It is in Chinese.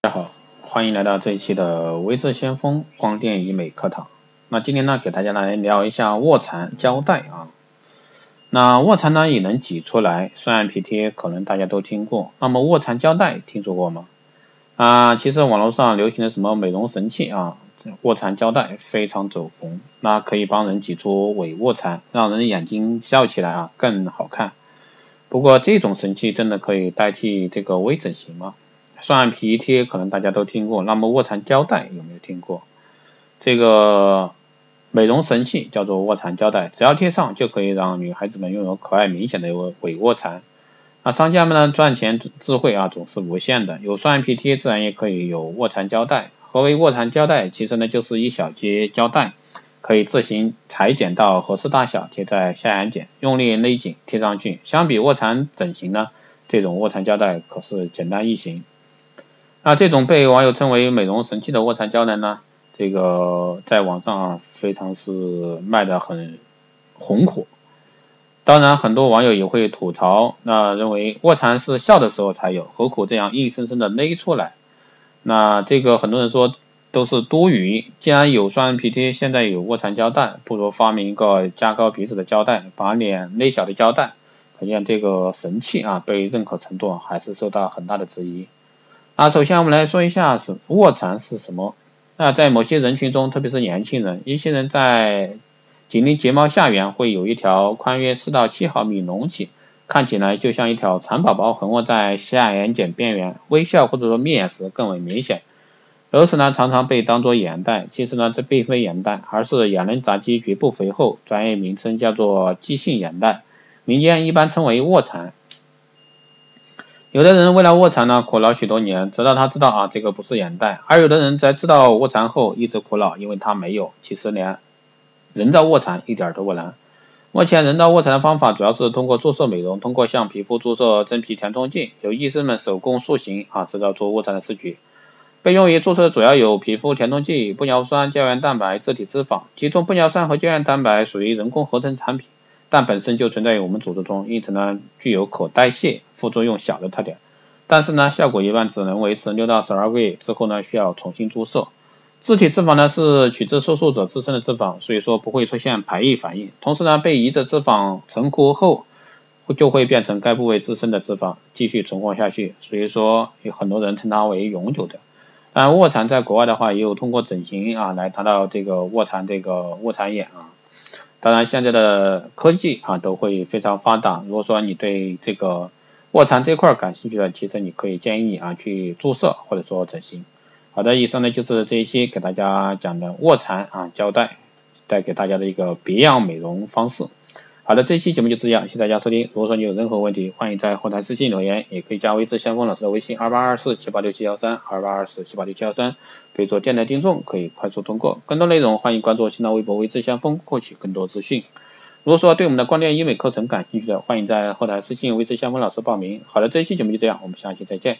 大家好，欢迎来到这一期的微智先锋光电医美课堂。那今天呢，给大家来聊一下卧蚕胶带啊。那卧蚕呢也能挤出来，双眼皮贴可能大家都听过，那么卧蚕胶带听说过吗？啊，其实网络上流行的什么美容神器啊，卧蚕胶带非常走红，那可以帮人挤出伪卧蚕，让人眼睛笑起来啊更好看。不过这种神器真的可以代替这个微整形吗？双眼皮贴可能大家都听过，那么卧蚕胶带有没有听过？这个美容神器叫做卧蚕胶带，只要贴上就可以让女孩子们拥有可爱明显的伪卧蚕。那商家们呢赚钱智慧啊总是无限的，有双眼皮贴自然也可以有卧蚕胶带。何为卧蚕胶带？其实呢就是一小节胶带，可以自行裁剪到合适大小，贴在下眼睑，用力勒紧贴上去。相比卧蚕整形呢，这种卧蚕胶带可是简单易行。那这种被网友称为美容神器的卧蚕胶带呢，这个在网上啊非常是卖的很红火。当然，很多网友也会吐槽，那认为卧蚕是笑的时候才有，何苦这样硬生生的勒出来？那这个很多人说都是多余。既然有双眼皮贴，现在有卧蚕胶带，不如发明一个加高鼻子的胶带，把脸勒小的胶带。可见这个神器啊被认可程度还是受到很大的质疑。啊，首先我们来说一下是卧蚕是什么。那在某些人群中，特别是年轻人，一些人在紧邻睫毛下缘会有一条宽约四到七毫米隆起，看起来就像一条蚕宝宝横卧在下眼睑边缘，微笑或者说眯眼时更为明显。如此呢，常常被当作眼袋，其实呢，这并非眼袋，而是眼轮匝肌局部肥厚，专业名称叫做肌性眼袋，民间一般称为卧蚕。有的人为了卧蚕呢苦恼许多年，直到他知道啊这个不是眼袋；而有的人在知道卧蚕后一直苦恼，因为他没有。其实连人造卧蚕一点都不难。目前人造卧蚕的方法主要是通过注射美容，通过向皮肤注射真皮填充剂，由医生们手工塑形啊制造出卧蚕的视觉。被用于注射主要有皮肤填充剂、玻尿酸、胶原蛋白、自体脂肪。其中玻尿酸和胶原蛋白属于人工合成产品。但本身就存在于我们组织中，因此呢具有可代谢、副作用小的特点。但是呢效果一般只能维持六到十二个月，之后呢需要重新注射。自体脂肪呢是取自受术者自身的脂肪，所以说不会出现排异反应。同时呢被移植脂肪成活后，就会变成该部位自身的脂肪，继续存活下去。所以说有很多人称它为永久的。但卧蚕在国外的话，也有通过整形啊来达到这个卧蚕这个卧蚕眼啊。当然，现在的科技啊都会非常发达。如果说你对这个卧蚕这块感兴趣的，其实你可以建议你啊去注射或者说整形。好的，以上呢就是这一期给大家讲的卧蚕啊胶带带给大家的一个别样美容方式。好的，这一期节目就这样，谢谢大家收听。如果说你有任何问题，欢迎在后台私信留言，也可以加微智先锋老师的微信二八二四七八六七幺三二八二四七八六七幺三，备注电台听众可以快速通过。更多内容欢迎关注新浪微博微智先锋获取更多资讯。如果说对我们的光电医美课程感兴趣的，欢迎在后台私信微智先锋老师报名。好的，这一期节目就这样，我们下期再见。